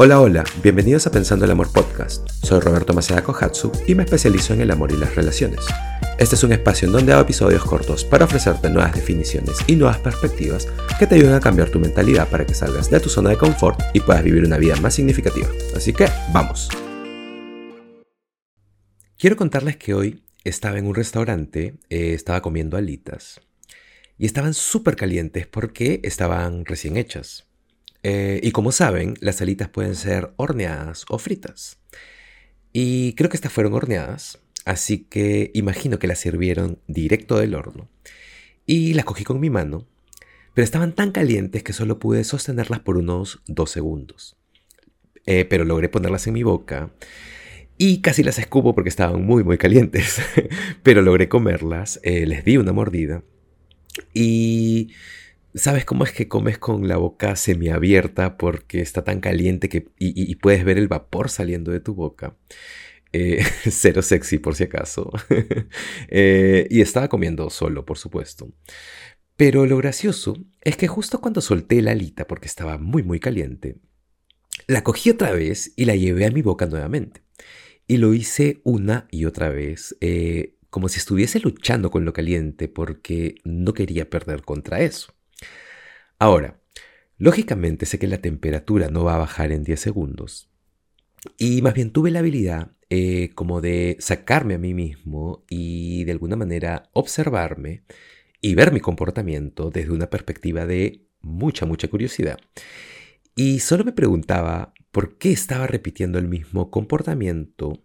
Hola, hola, bienvenidos a Pensando el Amor Podcast. Soy Roberto Maceda Kohatsu y me especializo en el amor y las relaciones. Este es un espacio en donde hago episodios cortos para ofrecerte nuevas definiciones y nuevas perspectivas que te ayuden a cambiar tu mentalidad para que salgas de tu zona de confort y puedas vivir una vida más significativa. Así que, vamos. Quiero contarles que hoy estaba en un restaurante, eh, estaba comiendo alitas y estaban súper calientes porque estaban recién hechas. Eh, y como saben, las alitas pueden ser horneadas o fritas. Y creo que estas fueron horneadas, así que imagino que las sirvieron directo del horno. Y las cogí con mi mano, pero estaban tan calientes que solo pude sostenerlas por unos dos segundos. Eh, pero logré ponerlas en mi boca y casi las escupo porque estaban muy muy calientes. pero logré comerlas, eh, les di una mordida y ¿Sabes cómo es que comes con la boca semiabierta porque está tan caliente que, y, puedes ver el vapor saliendo de tu boca? Eh, cero sexy por si acaso. Eh, y estaba comiendo solo, por supuesto. Pero lo gracioso es que justo cuando solté la alita porque estaba muy muy caliente, la cogí otra vez y la llevé a mi boca nuevamente. Y lo hice una y otra vez, eh, como si estuviese luchando con lo caliente porque no quería perder contra eso. Ahora, lógicamente sé que la temperatura no va a bajar en 10 segundos. Y más bien tuve la habilidad eh, como de sacarme a mí mismo y de alguna manera observarme y ver mi comportamiento desde una perspectiva de mucha, mucha curiosidad. Y solo me preguntaba por qué estaba repitiendo el mismo comportamiento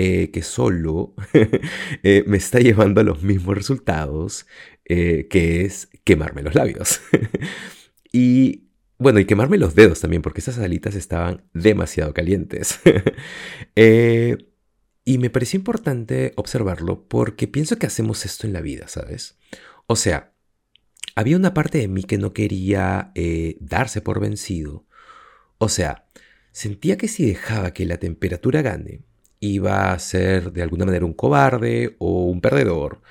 eh, que solo eh, me está llevando a los mismos resultados, eh, que es quemarme los labios. y bueno, y quemarme los dedos también, porque esas alitas estaban demasiado calientes. y me pareció importante observarlo porque pienso que hacemos esto en la vida, ¿sabes? O sea, había una parte de mí que no quería darse por vencido. O sea, sentía que si dejaba que la temperatura gane, iba a ser de alguna manera un cobarde o un perdedor.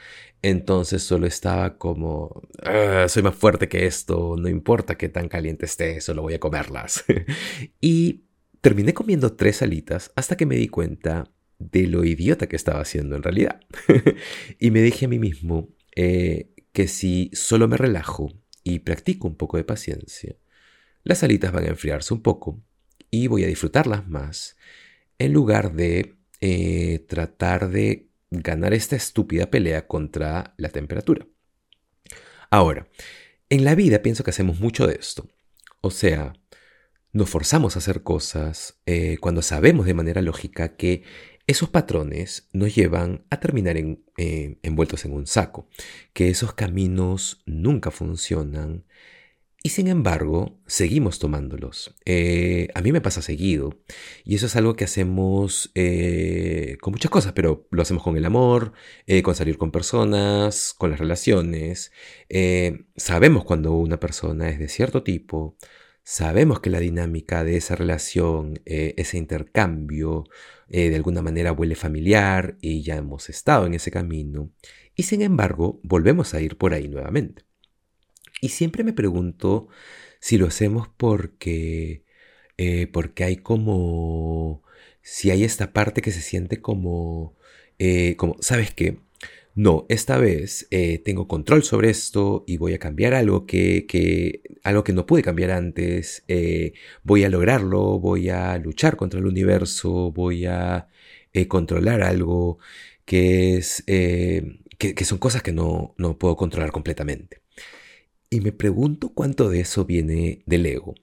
Entonces solo estaba como, ah, soy más fuerte que esto, no importa que tan caliente esté, solo voy a comerlas. y terminé comiendo tres alitas hasta que me di cuenta de lo idiota que estaba haciendo en realidad. y me dije a mí mismo eh, que si solo me relajo y practico un poco de paciencia, las alitas van a enfriarse un poco y voy a disfrutarlas más en lugar de eh, tratar de ganar esta estúpida pelea contra la temperatura. Ahora, en la vida pienso que hacemos mucho de esto. O sea, nos forzamos a hacer cosas eh, cuando sabemos de manera lógica que esos patrones nos llevan a terminar eh, envueltos en un saco, que esos caminos nunca funcionan y sin embargo, seguimos tomándolos. Eh, a mí me pasa seguido. Y eso es algo que hacemos eh, con muchas cosas, pero lo hacemos con el amor, eh, con salir con personas, con las relaciones. sabemos cuando una persona es de cierto tipo. Sabemos que la dinámica de esa relación, ese intercambio, de alguna manera huele familiar y ya hemos estado en ese camino. Y sin embargo, volvemos a ir por ahí nuevamente. Y siempre me pregunto si lo hacemos porque, eh, porque hay como, si hay esta parte que se siente como, eh, como ¿sabes qué? No, esta vez eh, tengo control sobre esto y voy a cambiar algo que, que algo que no pude cambiar antes. voy a lograrlo, voy a luchar contra el universo, voy a controlar algo que es que, que, son cosas que no, no puedo controlar completamente. Y me pregunto cuánto de eso viene del ego.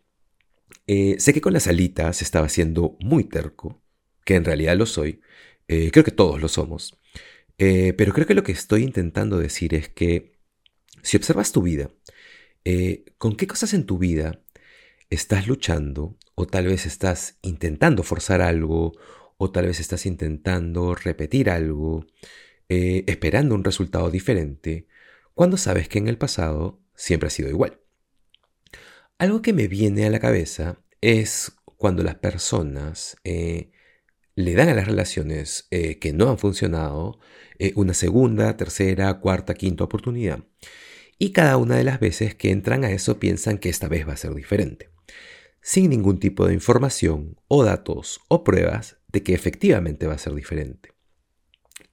Eh, sé que con las alitas estaba siendo muy terco, que en realidad lo soy. Eh, creo que todos lo somos. Eh, pero creo que lo que estoy intentando decir es que si observas tu vida, ¿con qué cosas en tu vida estás luchando? O tal vez estás intentando forzar algo, o tal vez estás intentando repetir algo, esperando un resultado diferente, cuando sabes que en el pasado siempre ha sido igual. Algo que me viene a la cabeza es cuando las personas eh, le dan a las relaciones eh, que no han funcionado eh, una segunda, tercera, cuarta, quinta oportunidad. Y cada una de las veces que entran a eso piensan que esta vez va a ser diferente. sin ningún tipo de información o datos o pruebas de que efectivamente va a ser diferente.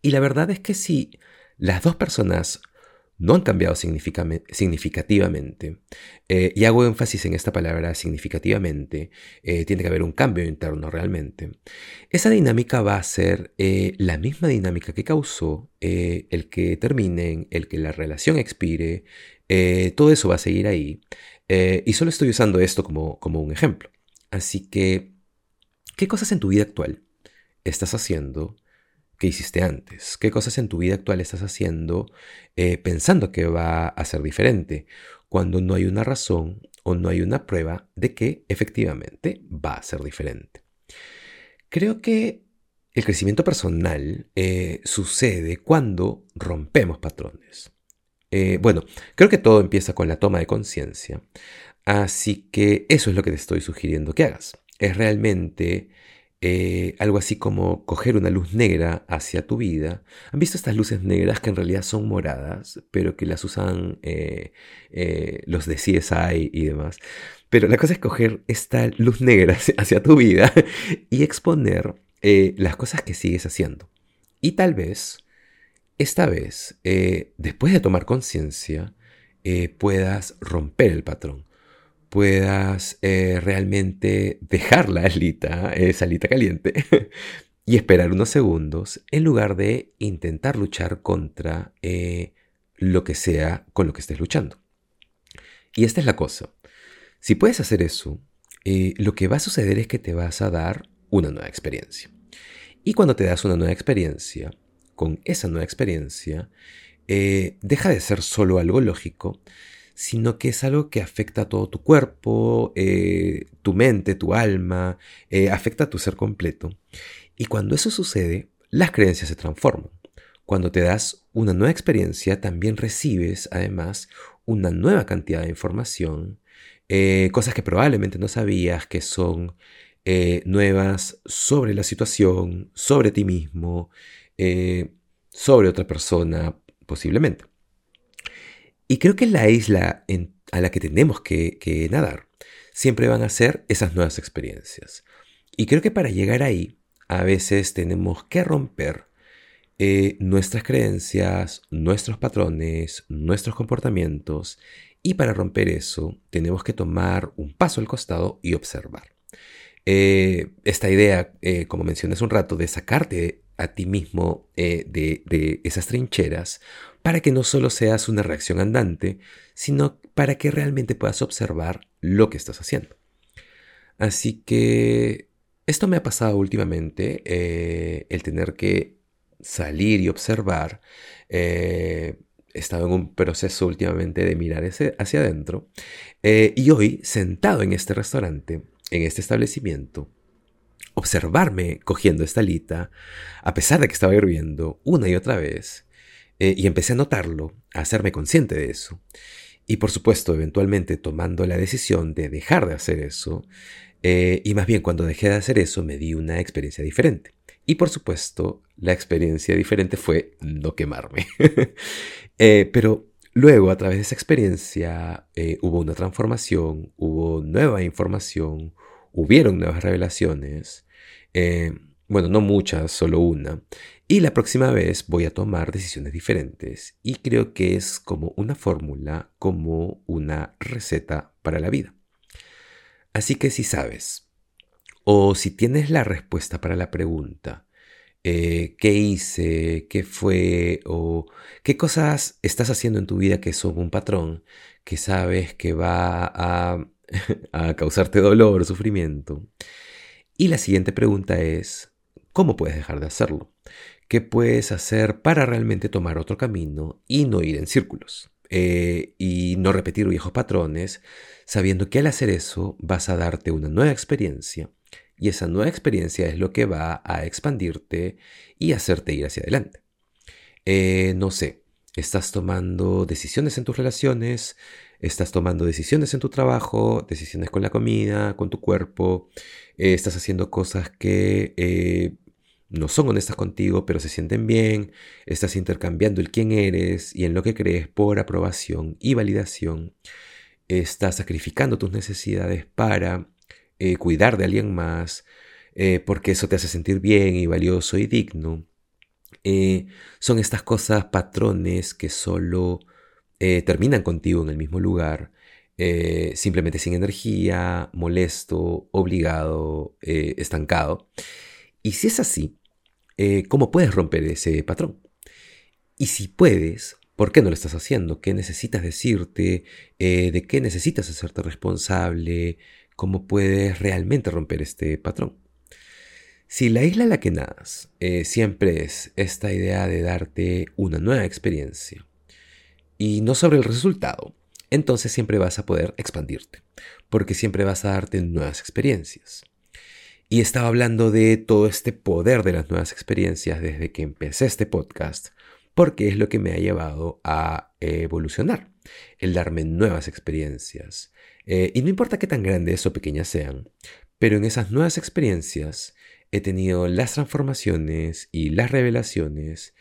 Y la verdad es que si las dos personas no han cambiado significativamente, eh, y hago énfasis en esta palabra significativamente, eh, tiene que haber un cambio interno realmente, esa dinámica va a ser eh, la misma dinámica que causó el que terminen, el que la relación expire, todo eso va a seguir ahí, y solo estoy usando esto como, como un ejemplo. Así que, ¿qué cosas en tu vida actual estás haciendo ¿Qué hiciste antes? ¿Qué cosas en tu vida actual estás haciendo eh, pensando que va a ser diferente cuando no hay una razón o no hay una prueba de que efectivamente va a ser diferente? Creo que el crecimiento personal eh, sucede cuando rompemos patrones. Eh, bueno, creo que todo empieza con la toma de conciencia, así que eso es lo que te estoy sugiriendo que hagas. Es realmente eh, algo así como coger una luz negra hacia tu vida. ¿Han visto estas luces negras que en realidad son moradas, pero que las usan eh, eh, los de CSI y demás? Pero la cosa es coger esta luz negra hacia, tu vida y exponer las cosas que sigues haciendo. Y tal vez, esta vez, después de tomar conciencia, puedas romper el patrón puedas eh, realmente dejar la alita, esa alita caliente, y esperar unos segundos en lugar de intentar luchar contra eh, lo que sea con lo que estés luchando. Y esta es la cosa. Si puedes hacer eso, eh, lo que va a suceder es que te vas a dar una nueva experiencia. Y cuando te das una nueva experiencia, con esa nueva experiencia, deja de ser solo algo lógico, sino que es algo que afecta a todo tu cuerpo, eh, tu mente, tu alma, eh, afecta a tu ser completo. Y cuando eso sucede, las creencias se transforman. Cuando te das una nueva experiencia, también recibes además una nueva cantidad de información, eh, cosas que probablemente no sabías que son nuevas sobre la situación, sobre ti mismo, sobre otra persona, posiblemente. Y creo que la isla a la que tenemos que, nadar siempre van a ser esas nuevas experiencias. Y creo que para llegar ahí, a veces tenemos que romper eh, nuestras creencias, nuestros patrones, nuestros comportamientos. Y para romper eso, tenemos que tomar un paso al costado y observar. Eh, esta idea, eh, como mencioné hace un rato, de sacarte a ti mismo de, de esas trincheras, para que no solo seas una reacción andante, sino para que realmente puedas observar lo que estás haciendo. Así que esto me ha pasado últimamente, eh, el tener que salir y observar. Eh, he estado en un proceso últimamente de mirar hacia adentro. Eh, y hoy, sentado en este restaurante, en este establecimiento, observarme cogiendo esta alita, a pesar de que estaba hirviendo una y otra vez, eh, y empecé a notarlo, a hacerme consciente de eso. Y por supuesto, eventualmente tomando la decisión de dejar de hacer eso. Eh, y más bien cuando dejé de hacer eso me di una experiencia diferente. Y por supuesto, la experiencia diferente fue no quemarme. Eh, pero luego, a través de esa experiencia, hubo una transformación, hubo nueva información, hubieron nuevas revelaciones. bueno, no muchas, solo una. Y la próxima vez voy a tomar decisiones diferentes y creo que es como una fórmula, como una receta para la vida. Así que si sabes, o si tienes la respuesta para la pregunta, eh, qué hice, qué fue, o qué cosas estás haciendo en tu vida que son un patrón, que sabes que va a, a causarte dolor o sufrimiento. Y la siguiente pregunta es, ¿cómo puedes dejar de hacerlo? ¿Qué puedes hacer para realmente tomar otro camino y no ir en círculos? Eh, y no repetir viejos patrones, sabiendo que al hacer eso vas a darte una nueva experiencia y esa nueva experiencia es lo que va a expandirte y hacerte ir hacia adelante. Eh, no sé, estás tomando decisiones en tus relaciones, estás tomando decisiones en tu trabajo, decisiones con la comida, con tu cuerpo, eh, estás haciendo cosas que no son honestas contigo, pero se sienten bien, estás intercambiando el quién eres y en lo que crees por aprobación y validación, estás sacrificando tus necesidades para eh, cuidar de alguien más, eh, porque eso te hace sentir bien y valioso y digno. Eh, son estas cosas, patrones que solo terminan contigo en el mismo lugar, simplemente sin energía, molesto, obligado, estancado. Y si es así, ¿cómo puedes romper ese patrón? Y si puedes, ¿Por qué no lo estás haciendo? ¿Qué necesitas decirte? Eh, ¿De qué necesitas hacerte responsable? ¿Cómo puedes realmente romper este patrón? Si la isla en la que nadas eh, siempre es esta idea de darte una nueva experiencia y no sobre el resultado, entonces siempre vas a poder expandirte, porque siempre vas a darte nuevas experiencias. Y estaba hablando de todo este poder de las nuevas experiencias desde que empecé este podcast, porque es lo que me ha llevado a evolucionar, el darme nuevas experiencias. Eh, y no importa qué tan grandes o pequeñas sean, pero en esas nuevas experiencias he tenido las transformaciones y las revelaciones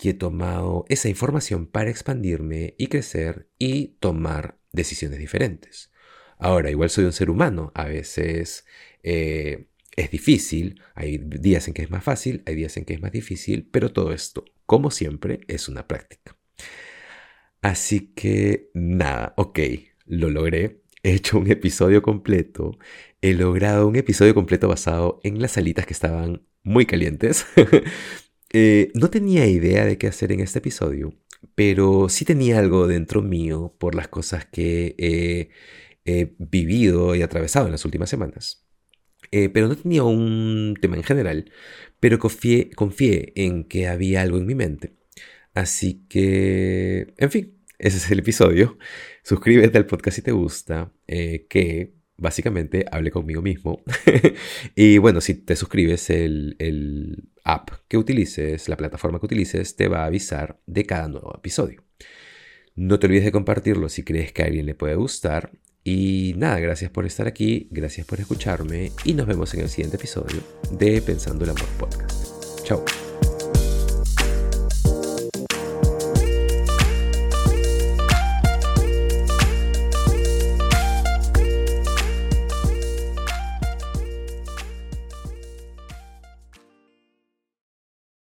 y he tomado esa información para expandirme y crecer y tomar decisiones diferentes. Ahora, igual soy un ser humano, a veces eh, es difícil, hay días en que es más fácil, hay días en que es más difícil, pero todo esto, como siempre, es una práctica. Así que nada, ok, lo logré. He hecho un episodio completo. He logrado un episodio completo basado en las alitas que estaban muy calientes. Eh, no tenía idea de qué hacer en este episodio, pero sí tenía algo dentro mío por las cosas que he vivido y atravesado en las últimas semanas. Eh, pero no tenía un tema en general, pero confié, en que había algo en mi mente. Así que, en fin, ese es el episodio. Suscríbete al podcast si te gusta, eh, que básicamente hable conmigo mismo. y bueno, si te suscribes, el, el app que utilices, la plataforma que utilices, te va a avisar de cada nuevo episodio. No te olvides de compartirlo si crees que a alguien le puede gustar y nada, gracias por estar aquí, gracias por escucharme y nos vemos en el siguiente episodio de Pensando el Amor Podcast. Chao.